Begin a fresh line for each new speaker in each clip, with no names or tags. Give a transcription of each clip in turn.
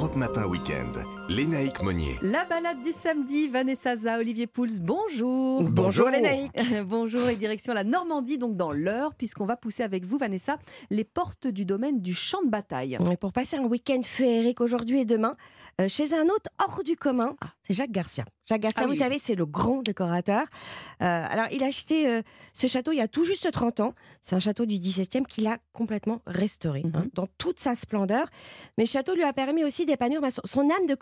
Europe Matin Weekend. Lénaïque Monnier.
La balade du samedi, Vanessa Za, Olivier Pouls, bonjour.
Bonjour, Lénaïque.
bonjour et direction la Normandie, donc dans l'heure, puisqu'on va pousser avec vous, Vanessa, les portes du domaine du champ de bataille.
Et pour passer un week-end féerique aujourd'hui et demain, euh, chez un hôte hors du commun,
Ah.
c'est Jacques Garcia. Jacques Garcia,
Ah
vous
oui.
savez, c'est le grand décorateur. Euh, alors, il a acheté euh, ce château il y a tout juste 30 ans. C'est un château du 17e qu'il a complètement restauré, hein,
Mhm.
dans toute sa splendeur. Mais ce château lui a permis aussi d'épanouir bah, son- âme de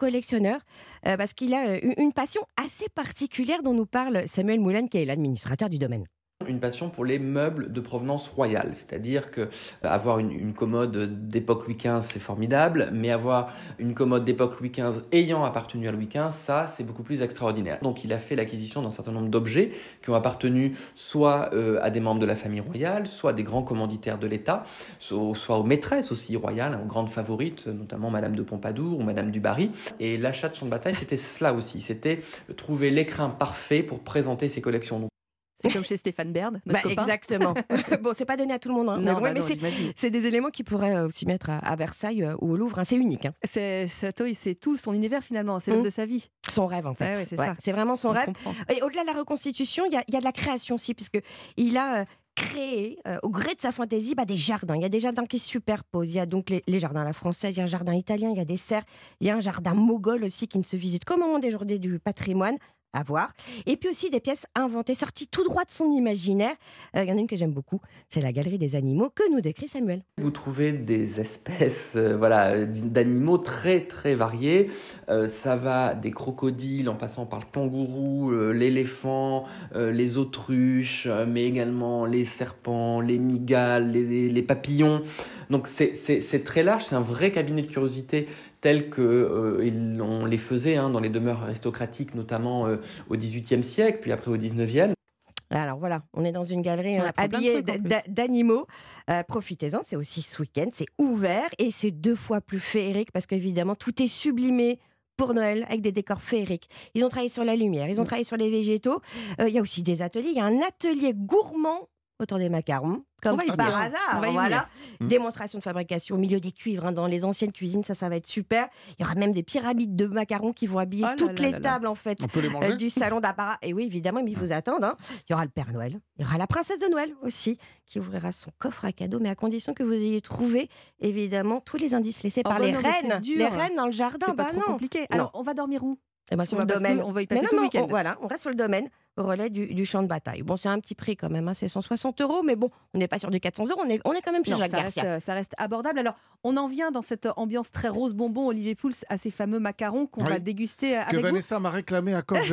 euh, parce qu'il a euh, une passion assez particulière dont nous parle Samuel Moulin, qui est l'administrateur du domaine.
Une passion pour les meubles de provenance royale, c'est-à-dire que euh, avoir une, commode d'époque Louis XV c'est formidable, mais avoir une commode d'époque Louis XV ayant appartenu à Louis XV, ça c'est beaucoup plus extraordinaire. Donc il a fait l'acquisition d'un certain nombre d'objets qui ont appartenu soit euh, à des membres de la famille royale, soit à des grands commanditaires de l'État, soit, aux maîtresses aussi royales, aux grandes favorites, notamment Madame de Pompadour ou Madame du Barry. Et l'achat de champ de bataille c'était cela aussi, c'était trouver l'écrin parfait pour présenter ses collections.
C'est comme chez Stéphane Baird, notre
Bah,
copain.
exactement. bon, c'est pas donné à tout le monde, hein,
Non, bah
mais c'est- des éléments qui pourraient euh, aussi mettre à, à Versailles euh, ou au Louvre. hein. C'est unique. hein.
C'est ce château, c'est tout son univers finalement, c'est l'œuvre
Mm.
de sa vie.
Son rêve, en fait.
Ouais, c'est ça.
c'est vraiment son
On
rêve.
comprend.
Et au-delà de la reconstitution, il y a, il y a de la création aussi, puisque il a euh, créé, euh, au gré de sa fantaisie, bah, des jardins. Il y a des jardins qui se superposent. Il y a donc les, les jardins à la française, il y a un jardin italien, il y a des serres, il y a un jardin moghol aussi qui ne se visite qu'au moment des journées du patrimoine. À voir. Et puis aussi des pièces inventées, sorties tout droit de son imaginaire. Euh, Il y en a une que j'aime beaucoup, c'est la galerie des animaux que nous décrit Samuel.
Vous trouvez des espèces euh, voilà, d'animaux très très variés. Euh, ça va des crocodiles en passant par le kangourou, l'éléphant, les autruches, mais également les serpents, les migales, les, papillons. Donc c'est très large, c'est un vrai cabinet de curiosité tel que euh, ils- on les faisait hein, dans les demeures aristocratiques, notamment euh, au XVIIIe siècle, puis après au XIXe.
Alors voilà, on est dans une galerie
On
euh, habillée d'animaux. Euh, Profitez-en, c'est aussi ce week-end, c'est ouvert et c'est deux fois plus féerique parce qu'évidemment tout est sublimé pour Noël avec des décors féeriques. Ils ont travaillé sur la lumière, ils ont travaillé sur les végétaux. Euh, Il y a aussi des ateliers, il y a un atelier gourmand autour des macarons. Comme par
venir.
hasard,
On va y
voilà.
venir.
Démonstration de fabrication au milieu des cuivres, hein, dans les anciennes cuisines, ça, ça va être super. Il y aura même des pyramides de macarons qui vont habiller
Oh là
toutes
là
les
là là.
tables en fait euh, du salon d'apparat. Et oui, évidemment, ils vous attendent. hein. Il y aura le Père Noël, il y aura la princesse de Noël aussi, qui ouvrira son coffre à cadeaux, mais à condition que vous ayez trouvé, évidemment, tous les indices laissés
Oh
par
bah
les
non,
reines. Les reines dans le jardin,
C'est pas
bah
trop
non.
compliqué. Alors, on va dormir où?
Eh ben, sur le domaine.
on va y passer
non,
tout le week-end.
on- voilà, on reste sur le domaine, relais du, du champ de bataille. Bon, c'est un petit prix quand même, hein, c'est 160 euros, mais bon, on n'est pas sur du 400 euros, on est, on est quand même chez
Non,
Jacques
ça reste,
Garcia.
ça reste abordable. Alors, on en vient dans cette ambiance très rose bonbon, Olivier Pouls, à ces fameux macarons qu'on
Oui.
va déguster
Que
avec vous.
Vanessa m'a réclamé à corps.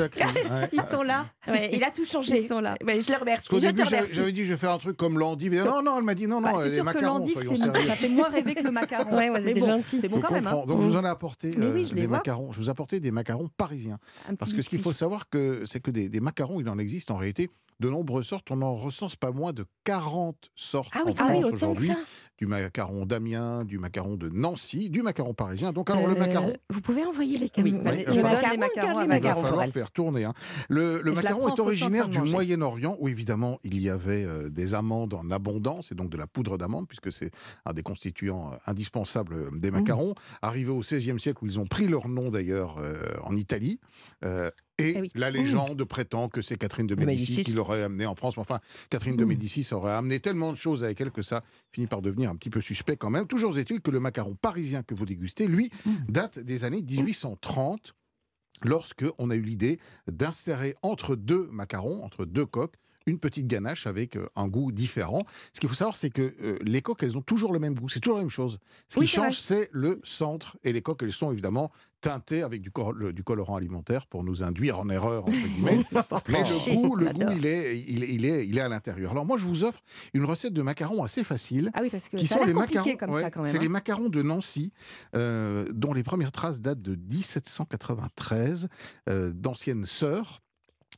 Ouais.
Ils sont là.
Ouais, il a tout changé.
Ils sont là.
Je le remercie.
Parce
je
début,
te
j'avais
remercie.
j'avais dit je vais faire un truc comme. Et Non, non, elle m'a dit non,
Bah,
non,
c'est
les
sûr que
macarons,
c'est-
sérieux.
ça fait moins rêver que le macaron.
Ouais, ouais,
Mais bon,
gentil.
c'est bon quand même. hein.
Donc, je vous en ai apporté euh, des macarons. Je vous ai apporté des macarons parisiens. Parce que ce qu'il faut savoir, que, c'est que des, des il en existe en réalité de nombreuses sortes. On en recense pas moins de 40 sortes
Ah oui,
en
ah oui,
France aujourd'hui. Du macaron d'Amiens, du macaron de Nancy, du macaron parisien. Donc, alors, le
Euh,
macaron.
Vous pouvez envoyer les,
Oui,
cam-
bah,
les
je vous donne les
macarons, les.
Il va falloir faire tourner. hein. Le, macaron est originaire du. Moyen-Orient où évidemment il y avait euh, des amandes en abondance et donc de la poudre d'amande puisque c'est un des constituants euh, indispensables des
Mmh.
macarons. Arrivé au XVIe siècle où ils ont pris leur nom d'ailleurs euh, en Italie. euh, et
Eh oui.
la légende prétend que c'est Catherine de
De
Médicis,
Médicis.
qui l'aurait amené en France. Mais enfin, Catherine de
Mmh.
Médicis aurait amené tellement de choses avec elle que ça finit par devenir un petit peu suspect quand même. Toujours est-il que le macaron parisien que vous dégustez, lui,
Mmh.
date des années 1830 lorsque on a eu l'idée d'insérer entre deux macarons, entre deux coques, une petite ganache avec euh, un goût différent. Ce qu'il faut savoir, c'est que euh, les coques, elles ont toujours le même goût. C'est toujours la même chose. Ce
Oui,
qui change, c'est le centre. Et les coques, elles sont évidemment teintées avec du, cor- le- du colorant alimentaire pour nous induire en erreur, entre guillemets. Mais le goût, le goût il, est, il, est, il, est, il est à l'intérieur. Alors moi, je vous offre une recette de macarons assez facile
Ah oui, parce que
qui
ça
sont les macarons.
comme
ouais,
ça quand même.
c'est
hein.
les macarons de Nancy, euh, dont les premières traces datent de 1793, euh, d'anciennes sœurs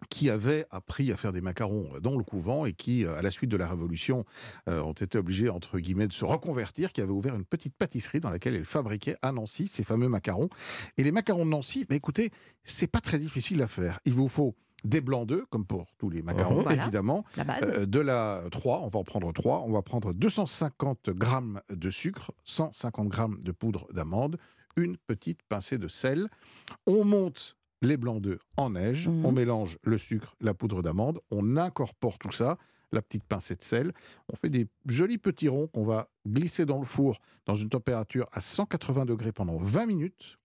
qui avaient appris à faire des macarons dans le couvent et qui, euh, à la suite de la Révolution, euh, ont été obligées, entre guillemets, de se reconvertir, qui avaient ouvert une petite pâtisserie dans laquelle elles fabriquaient à Nancy ces fameux macarons. Et les macarons de Nancy, bah, écoutez, c'est pas très difficile à faire. Il vous faut des blancs d'œufs, comme pour tous les macarons,
Voilà.
évidemment.
La base.
Euh, de la 3, on va en prendre 3. On va prendre 250 grammes de sucre, 150 grammes de poudre d'amande, une petite pincée de sel. On monte les blancs d'œufs en neige,
Mhm.
on mélange le sucre, la poudre d'amande, on incorpore tout ça, la petite pincée de sel. On fait des jolis petits ronds qu'on va glisser dans le four dans une température à 180 degrés pendant 20 minutes.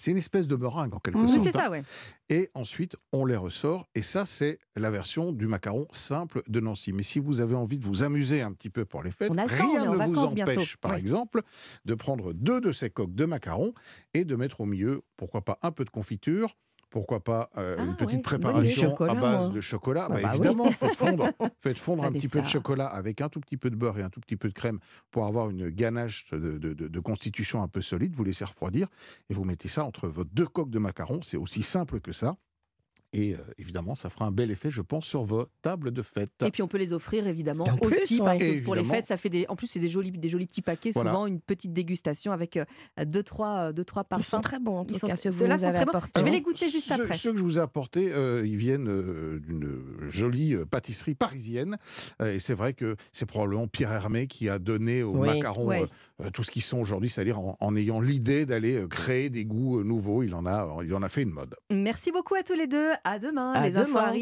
C'est une espèce de meringue en quelque.
Oui,
sorte.
c'est
hein.
ça, ouais.
Et ensuite, on les ressort. Et ça, c'est la version du macaron simple de Nancy. Mais si vous avez envie de vous amuser un petit peu pour les fêtes,
On temps, on
rien
en
ne vous empêche,
bientôt.
par
Ouais.
exemple, de prendre deux de ces coques de macarons et de mettre au milieu, pourquoi pas, un peu de confiture. Pourquoi pas euh,
Ah
une petite préparation à base
moi.
de chocolat
Ah
Bah,
bah oui.
Évidemment, faites fondre, faites fondre un petit peu de chocolat avec un tout petit peu de beurre et un tout petit peu de crème pour avoir une ganache de, de- de- de constitution un peu solide. Vous laissez refroidir et vous mettez ça entre vos deux coques de macarons. C'est aussi simple que ça. Et euh, évidemment, ça fera un bel effet, je pense, sur vos tables de fête.
Et puis on peut les offrir évidemment
En
aussi
ouais.
parce que pour les
Évidemment.
fêtes, ça fait des. En plus, c'est des jolis, des jolis petits paquets.
Voilà.
Souvent une petite dégustation avec euh, deux trois, euh, deux trois
Ils sont
parfums.
très bons, en
Ils
tout
sont-
cas, ceux que vous
ceux-là
nous
sont
avez
bons.
apportés.
Je vais les goûter juste
ceux,
après.
Ceux que je vous ai apportés, euh, ils viennent euh, d'une jolie euh, pâtisserie parisienne. Euh, et c'est vrai que c'est probablement Pierre Hermé qui a donné aux
Oui,
macarons
ouais.
tout ce qu'ils sont aujourd'hui, c'est-à-dire en, en ayant l'idée d'aller créer des goûts nouveaux. Il en, a, il en a fait une mode.
Merci beaucoup à tous les deux. À demain.
À
les infos
demain.
arrivent.